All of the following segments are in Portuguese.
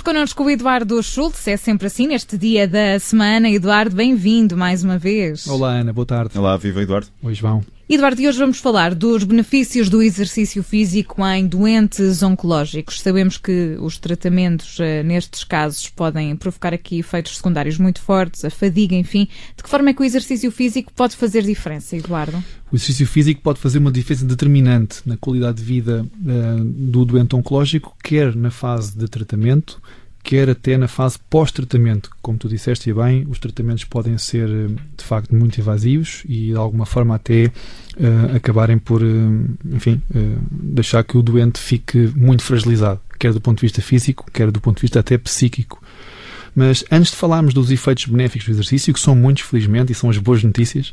Temos connosco o Eduardo Schultz, é sempre assim neste dia da semana. Eduardo, bem-vindo mais uma vez. Olá, Ana, boa tarde. Olá, viva Eduardo. Oi, João. Eduardo, e hoje vamos falar dos benefícios do exercício físico em doentes oncológicos. Sabemos que os tratamentos uh, nestes casos podem provocar aqui efeitos secundários muito fortes, a fadiga, enfim. De que forma é que o exercício físico pode fazer diferença, Eduardo? O exercício físico pode fazer uma diferença determinante na qualidade de vida uh, do doente oncológico, quer na fase de tratamento, quer até na fase pós-tratamento. Como tu disseste bem, os tratamentos podem ser de facto muito invasivos e de alguma forma até uh, acabarem por, uh, enfim, uh, deixar que o doente fique muito fragilizado, quer do ponto de vista físico, quer do ponto de vista até psíquico. Mas antes de falarmos dos efeitos benéficos do exercício, que são muitos, felizmente, e são as boas notícias,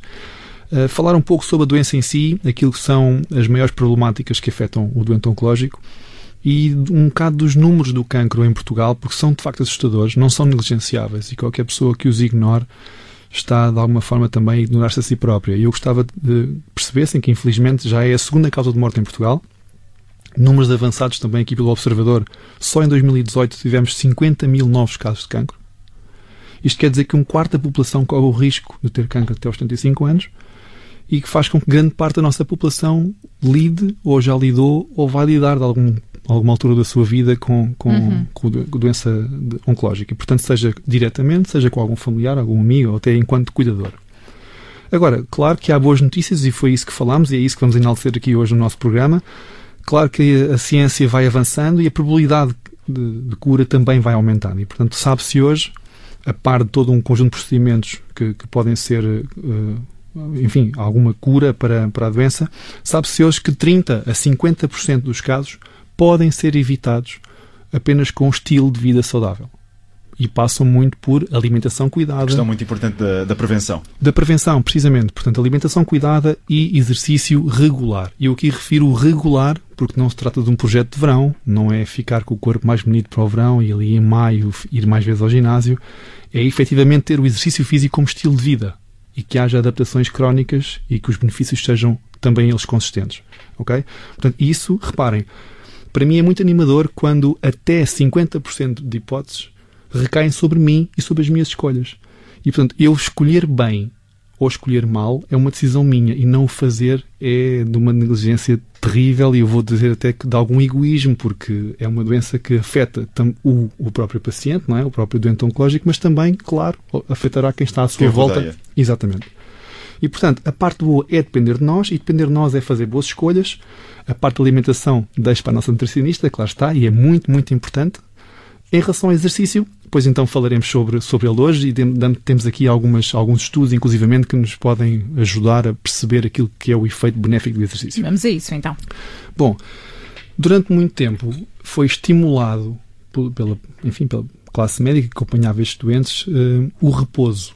falar um pouco sobre a doença em si, aquilo que são as maiores problemáticas que afetam o doente oncológico e um bocado dos números do cancro em Portugal, porque são de facto assustadores, não são negligenciáveis e qualquer pessoa que os ignore está de alguma forma também a ignorar-se a si própria. E eu gostava de percebessem que infelizmente já é a segunda causa de morte em Portugal. Números avançados também aqui pelo Observador. Só em 2018 tivemos 50 mil novos casos de cancro. Isto quer dizer que um quarto da população corre o risco de ter cancro até aos 75 anos e que faz com que grande parte da nossa população lide, ou já lidou, ou vai lidar de algum alguma altura da sua vida com, com, uhum. com doença oncológica. E, portanto, seja diretamente, seja com algum familiar, algum amigo, ou até enquanto cuidador. Agora, claro que há boas notícias e foi isso que falámos e é isso que vamos enaltecer aqui hoje no nosso programa. Claro que a ciência vai avançando e a probabilidade de, de cura também vai aumentando. E, portanto, sabe-se hoje, a par de todo um conjunto de procedimentos que, que podem ser, uh, enfim, alguma cura para, para a doença, sabe-se hoje que 30 a 50% dos casos podem ser evitados apenas com um estilo de vida saudável. E passam muito por alimentação cuidada. Questão muito importante da, da, prevenção. Da prevenção, precisamente. Portanto, alimentação cuidada e exercício regular. E eu aqui refiro regular, porque não se trata de um projeto de verão, não é ficar com o corpo mais bonito para o verão e ali em maio ir mais vezes ao ginásio. É efetivamente ter o exercício físico como estilo de vida e que haja adaptações crónicas e que os benefícios sejam também eles consistentes. Ok? Portanto, isso, reparem, para mim é muito animador quando até 50% de hipóteses recaem sobre mim e sobre as minhas escolhas. E, portanto, eu escolher bem ou escolher mal é uma decisão minha e não o fazer é de uma negligência terrível e eu vou dizer até que de algum egoísmo, porque é uma doença que afeta o, o próprio paciente, não é? o próprio doente oncológico, mas também, claro, afetará quem está à sua volta. Rodeia. Exatamente. E, portanto, a parte boa é depender de nós, e depender de nós é fazer boas escolhas. A parte da alimentação deixa para a nossa nutricionista, claro está, e é muito, muito importante. Em relação ao exercício, depois então falaremos sobre, sobre ele hoje e temos aqui algumas, alguns estudos, inclusivamente, que nos podem ajudar a perceber aquilo que é o efeito benéfico do exercício. Vamos a isso, então. Bom, durante muito tempo foi estimulado pela, enfim, pela classe médica que acompanhava estes doentes uh, o repouso.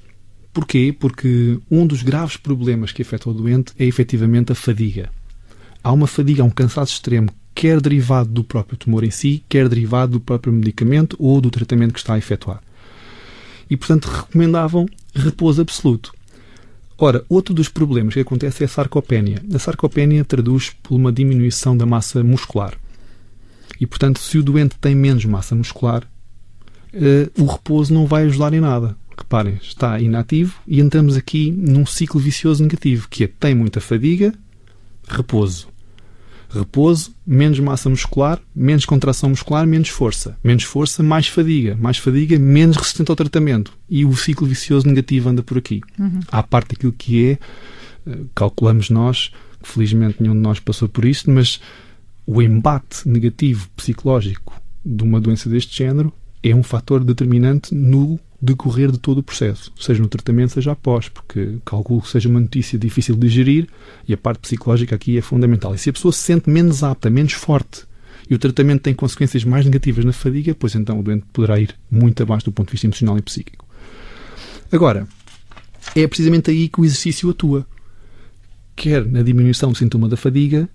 Porquê? Porque um dos graves problemas que afeta o doente é efetivamente a fadiga. Há uma fadiga, um cansaço extremo, quer derivado do próprio tumor em si, quer derivado do próprio medicamento ou do tratamento que está a efetuar. E, portanto, recomendavam repouso absoluto. Ora, outro dos problemas que acontece é a sarcopénia. A sarcopénia traduz por uma diminuição da massa muscular. E, portanto, se o doente tem menos massa muscular, uh, o repouso não vai ajudar em nada reparem, está inativo e entramos aqui num ciclo vicioso negativo, que é tem muita fadiga, repouso. Repouso, menos massa muscular, menos contração muscular, menos força. Menos força, mais fadiga. Mais fadiga, menos resistente ao tratamento. E o ciclo vicioso negativo anda por aqui. Uhum. À parte daquilo que é, eh, calculamos nós, felizmente nenhum de nós passou por isto, mas o embate negativo psicológico de uma doença deste género é um fator determinante no decorrer de todo o processo, seja no tratamento, seja após, porque calculo que seja uma notícia difícil de gerir e a parte psicológica aqui é fundamental. E se a pessoa se sente menos apta, menos forte e o tratamento tem consequências mais negativas na fadiga, pois então o doente poderá ir muito abaixo do ponto de vista emocional e psíquico. Agora, é precisamente aí que o exercício atua. Quer na diminuição do sintoma da fadiga,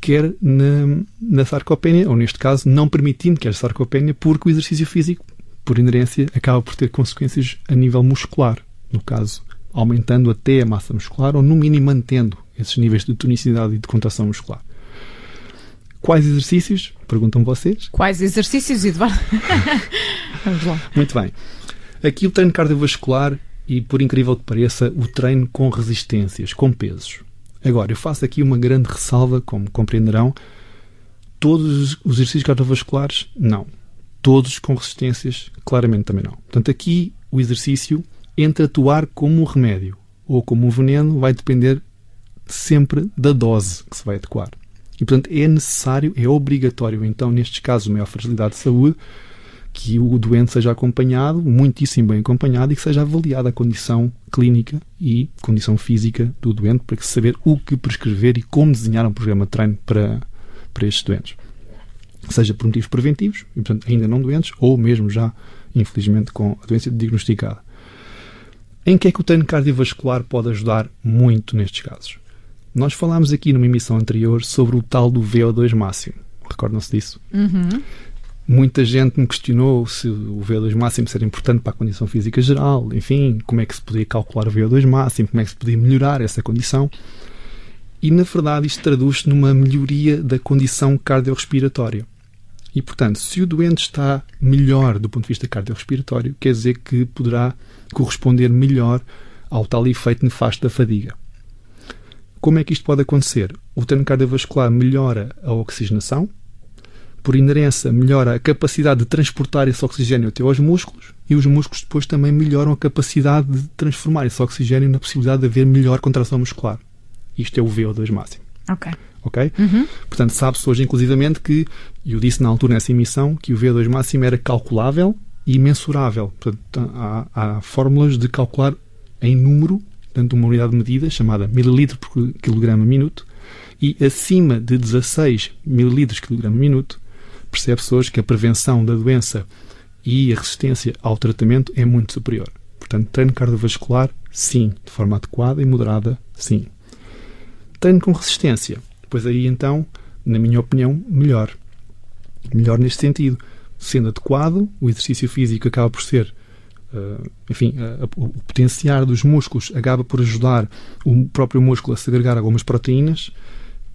quer na, na sarcopenia, ou neste caso, não permitindo que haja sarcopenia, porque o exercício físico por inerência, acaba por ter consequências a nível muscular. No caso, aumentando até a massa muscular ou, no mínimo, mantendo esses níveis de tonicidade e de contração muscular. Quais exercícios? Perguntam vocês. Quais exercícios, Eduardo? Vamos lá. Muito bem. Aqui o treino cardiovascular e, por incrível que pareça, o treino com resistências, com pesos. Agora, eu faço aqui uma grande ressalva, como compreenderão. Todos os exercícios cardiovasculares, não. Todos com resistências, claramente também não. Portanto, aqui o exercício, entre atuar como um remédio ou como um veneno, vai depender sempre da dose que se vai adequar. E, portanto, é necessário, é obrigatório, então, nestes casos de maior fragilidade de saúde, que o doente seja acompanhado, muitíssimo bem acompanhado, e que seja avaliada a condição clínica e condição física do doente para que se saber o que prescrever e como desenhar um programa de treino para, para estes doentes. Seja por motivos preventivos, e portanto ainda não doentes, ou mesmo já, infelizmente, com a doença diagnosticada. Em que é que o treino cardiovascular pode ajudar muito nestes casos? Nós falámos aqui numa emissão anterior sobre o tal do VO2 máximo. Recordam-se disso? Uhum. Muita gente me questionou se o VO2 máximo seria importante para a condição física geral, enfim, como é que se podia calcular o VO2 máximo, como é que se podia melhorar essa condição. E, na verdade, isto traduz-se numa melhoria da condição cardiorrespiratória. E, portanto, se o doente está melhor do ponto de vista cardiorrespiratório, quer dizer que poderá corresponder melhor ao tal efeito nefasto da fadiga. Como é que isto pode acontecer? O treino cardiovascular melhora a oxigenação, por inerência, melhora a capacidade de transportar esse oxigênio até aos músculos e os músculos depois também melhoram a capacidade de transformar esse oxigênio na possibilidade de haver melhor contração muscular. Isto é o VO2 máximo. Ok. Ok? Uhum. Portanto, sabe-se hoje, inclusivamente, que, eu disse na altura nessa emissão, que o VO2 máximo era calculável e mensurável. Portanto, há, há fórmulas de calcular em número, portanto, uma unidade de medida chamada mililitro por quilograma minuto, e acima de 16 mililitros por quilograma minuto, percebe-se hoje que a prevenção da doença e a resistência ao tratamento é muito superior. Portanto, treino cardiovascular, sim, de forma adequada e moderada, sim. Treino com resistência, pois aí então, na minha opinião, melhor. Melhor neste sentido. Sendo adequado, o exercício físico acaba por ser, uh, enfim, uh, o potenciar dos músculos acaba por ajudar o próprio músculo a segregar algumas proteínas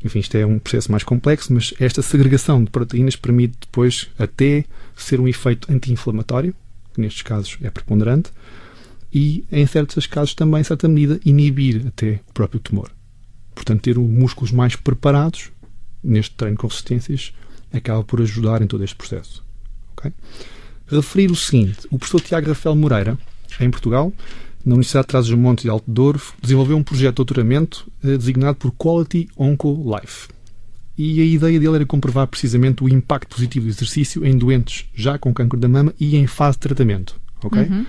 enfim, isto é um processo mais complexo, mas esta segregação de proteínas permite depois até ser um efeito anti-inflamatório, que nestes casos é preponderante, e em certos casos também, em certa medida, inibir até o próprio tumor. Portanto, ter os músculos mais preparados neste treino com resistências acaba por ajudar em todo este processo. Okay? Referir o seguinte: o professor Tiago Rafael Moreira, em Portugal, na Universidade de Trás-os-Montes e Alto Douro, desenvolveu um projeto de doutoramento eh, designado por Quality Onco Life. E a ideia dele era comprovar precisamente o impacto positivo do exercício em doentes já com câncer da mama e em fase de tratamento. ok? Uhum.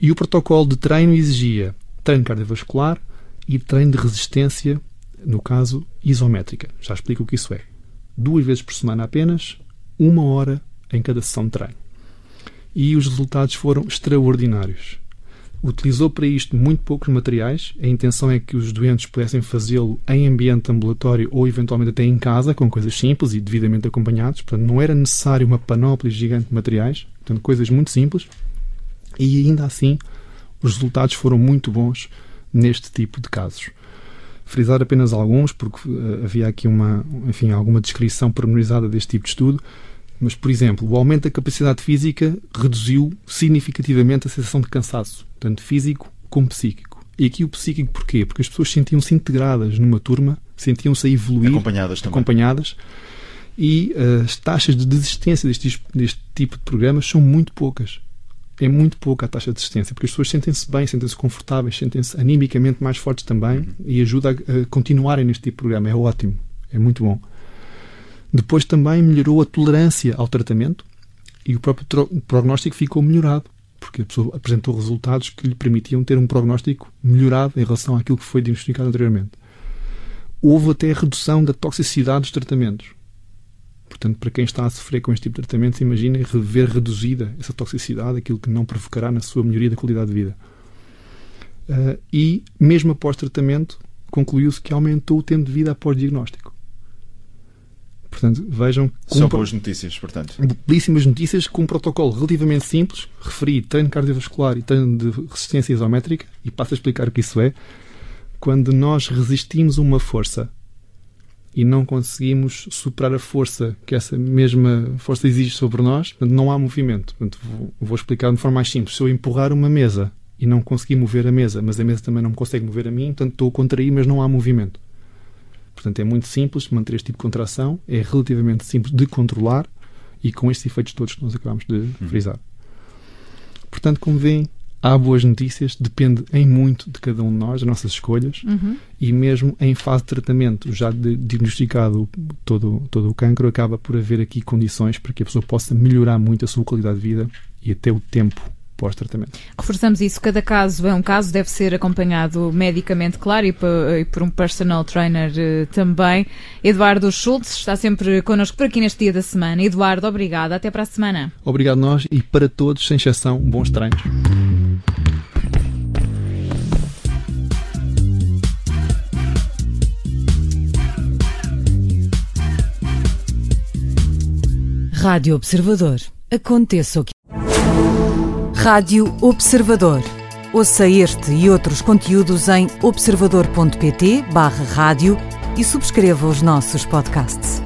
E o protocolo de treino exigia treino cardiovascular e treino de resistência, no caso isométrica. Já explico o que isso é. Duas vezes por semana apenas, uma hora em cada sessão de treino. E os resultados foram extraordinários utilizou para isto muito poucos materiais. A intenção é que os doentes pudessem fazê-lo em ambiente ambulatório ou eventualmente até em casa, com coisas simples e devidamente acompanhados. Portanto, não era necessário uma panóplia gigante de materiais. Portanto, coisas muito simples. E ainda assim, os resultados foram muito bons neste tipo de casos. Frisar apenas alguns, porque uh, havia aqui uma, enfim, alguma descrição pormenorizada deste tipo de estudo. Mas, por exemplo, o aumento da capacidade física reduziu significativamente a sensação de cansaço, tanto físico como psíquico. E aqui o psíquico porquê? Porque as pessoas sentiam-se integradas numa turma, sentiam-se a evoluir, Acompanhadas também. acompanhadas e uh, as taxas de desistência deste, deste tipo de programas são muito poucas. É muito pouca a taxa de desistência, porque as pessoas sentem-se bem, sentem-se confortáveis, sentem-se animicamente mais fortes também Uhum. e ajuda a, a continuarem neste tipo de programa. É ótimo, é muito bom. Depois também melhorou a tolerância ao tratamento e o próprio tro- prognóstico ficou melhorado, porque a pessoa apresentou resultados que lhe permitiam ter um prognóstico melhorado em relação àquilo que foi diagnosticado anteriormente. Houve até redução da toxicidade dos tratamentos. Portanto, para quem está a sofrer com este tipo de tratamentos, imaginem rever reduzida essa toxicidade, aquilo que não provocará na sua melhoria da qualidade de vida. Ah, e, mesmo após tratamento, concluiu-se que aumentou o tempo de vida após diagnóstico. Portanto, vejam São um boas notícias, portanto. belíssimas notícias com um protocolo relativamente simples. Referi treino cardiovascular e treino de resistência isométrica, e passo a explicar o que isso é. Quando nós resistimos a uma força e não conseguimos superar a força que essa mesma força exige sobre nós, portanto, não há movimento. Portanto, vou, vou explicar de forma mais simples. Se eu empurrar uma mesa e não conseguir mover a mesa, mas a mesa também não me consegue mover a mim, portanto estou a contrair, mas não há movimento. Portanto, é muito simples manter este tipo de contração, é relativamente simples de controlar e com estes efeitos todos que nós acabamos de uhum. frisar. Portanto, como veem, há boas notícias, depende em muito de cada um de nós, das nossas escolhas, uhum. e mesmo em fase de tratamento, já de, diagnosticado todo, todo o cancro, acaba por haver aqui condições para que a pessoa possa melhorar muito a sua qualidade de vida e até o tempo pós-tratamento. Reforçamos isso, cada caso é um caso, deve ser acompanhado medicamente, claro, e por, um personal trainer uh, também. Eduardo Schultz está sempre connosco por aqui neste dia da semana. Eduardo, obrigado, até para a semana. Obrigado nós e para todos, sem exceção, bons treinos. Rádio Observador. Aconteça o que Rádio Observador. Ouça este e outros conteúdos em observador.pt/barra rádio e subscreva os nossos podcasts.